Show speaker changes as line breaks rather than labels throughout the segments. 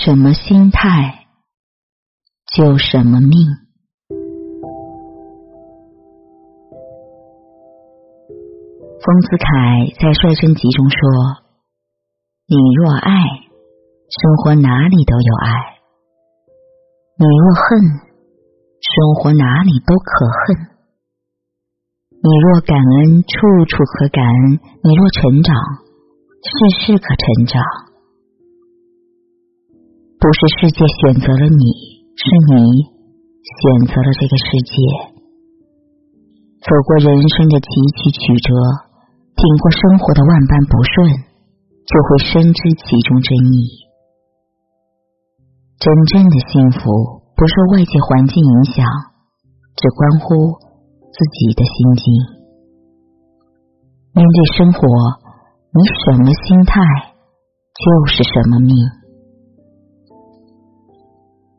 什么心态，就什么命。丰子恺在《率真集》中说：“你若爱，生活哪里都有爱；你若恨，生活哪里都可恨。你若感恩，处处可感恩；你若成长，事事可成长。不是世界选择了你，是你选择了这个世界。走过人生的崎岖曲折。”挺过生活的万般不顺，就会深知其中真意。真正的幸福不受外界环境影响，只关乎自己的心境。面对生活，你什么心态，就是什么命。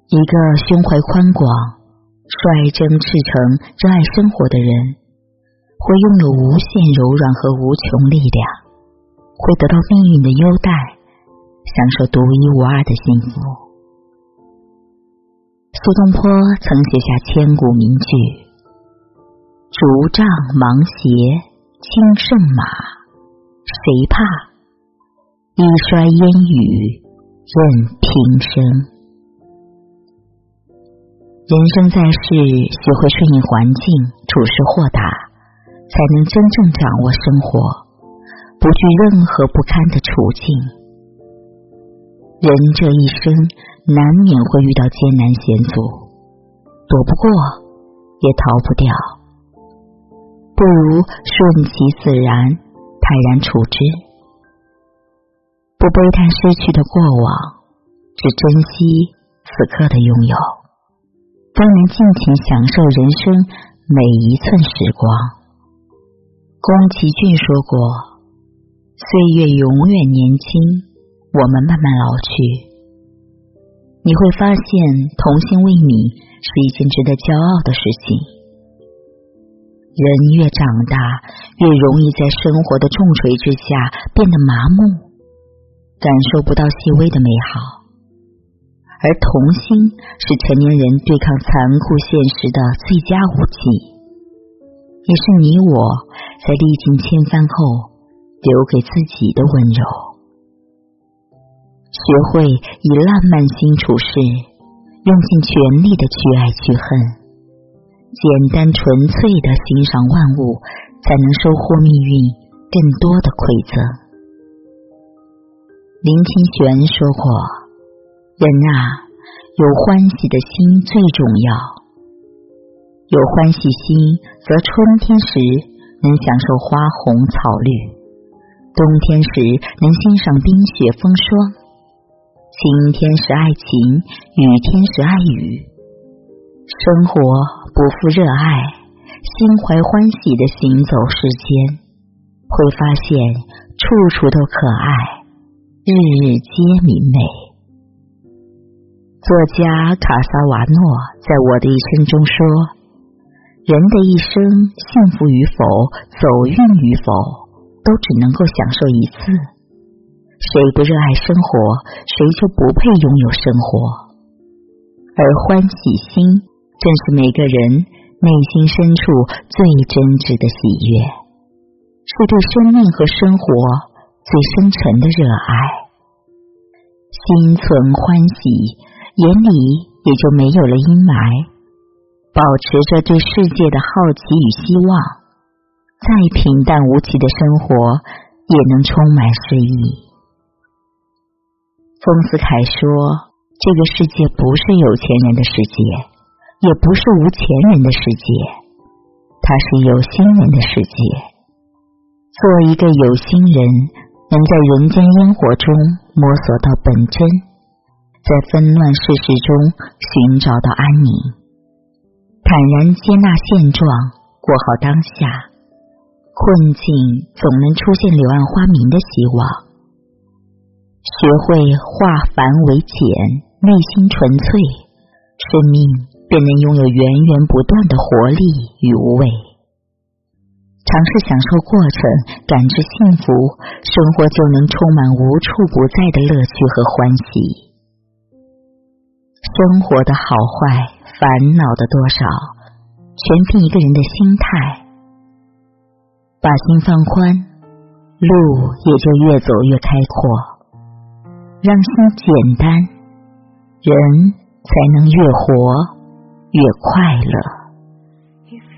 一个胸怀宽广、率真赤诚、热爱生活的人。会拥有无限柔软和无穷力量，会得到命运的优待，享受独一无二的幸福。苏东坡曾写下千古名句：“竹杖芒鞋轻胜马，谁怕？一蓑烟雨任平生。”人生在世，学会顺应环境，处事豁达。才能真正掌握生活，不惧任何不堪的处境。人这一生难免会遇到艰难险阻，躲不过也逃不掉，不如顺其自然，泰然处之，不悲叹失去的过往，只珍惜此刻的拥有，都能尽情享受人生每一寸时光。宫崎骏说过：“岁月永远年轻，我们慢慢老去。你会发现，童心未泯是一件值得骄傲的事情。人越长大，越容易在生活的重锤之下变得麻木，感受不到细微的美好。而童心是成年人对抗残酷现实的最佳武器，也是你我。”在历尽千帆后，留给自己的温柔。学会以浪漫心处事，用尽全力的去爱去恨，简单纯粹的欣赏万物，才能收获命运更多的馈赠。林清玄说过：“人啊，有欢喜的心最重要。有欢喜心，则春天时。”能享受花红草绿，冬天时能欣赏冰雪风霜，晴天时爱晴，雨天时爱雨。生活不负热爱，心怀欢喜的行走世间，会发现处处都可爱，日日皆明媚。作家卡萨瓦诺在我的一生中说。人的一生，幸福与否，走运与否，都只能够享受一次。谁不热爱生活，谁就不配拥有生活。而欢喜心，正是每个人内心深处最真挚的喜悦，是对生命和生活最深沉的热爱。心存欢喜，眼里也就没有了阴霾。保持着对世界的好奇与希望，再平淡无奇的生活也能充满诗意。丰子恺说：“这个世界不是有钱人的世界，也不是无钱人的世界，它是有心人的世界。做一个有心人，能在人间烟火中摸索到本真，在纷乱世事中寻找到安宁。”坦然接纳现状，过好当下。困境总能出现柳暗花明的希望。学会化繁为简，内心纯粹，生命便能拥有源源不断的活力与无畏。尝试享受过程，感知幸福，生活就能充满无处不在的乐趣和欢喜。生活的好坏，烦恼的多少，全凭一个人的心态。把心放宽，路也就越走越开阔。让心简单，人才能越活越快乐。
If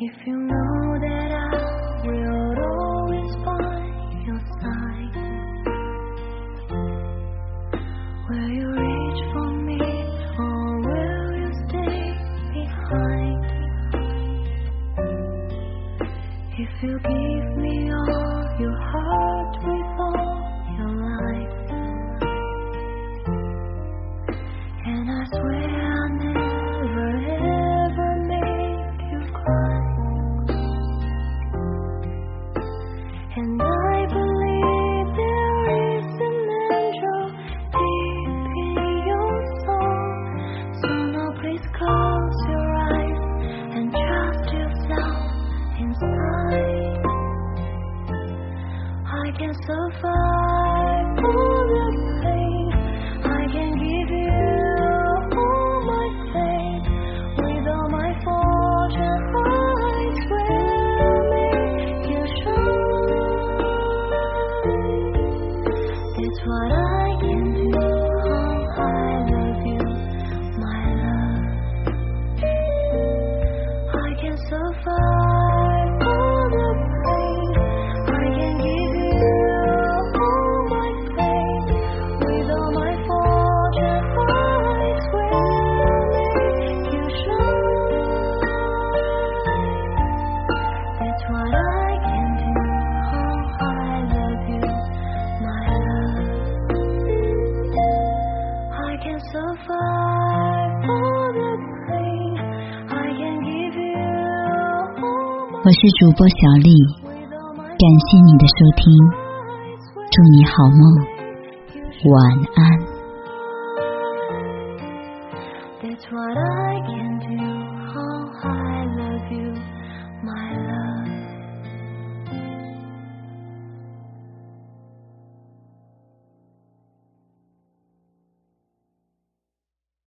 If you know that I will always by your side, will you reach for me or will you stay behind? If you give me all your heart with I can survive so far pain.
我是主播小丽感谢你的收听祝你好梦晚安。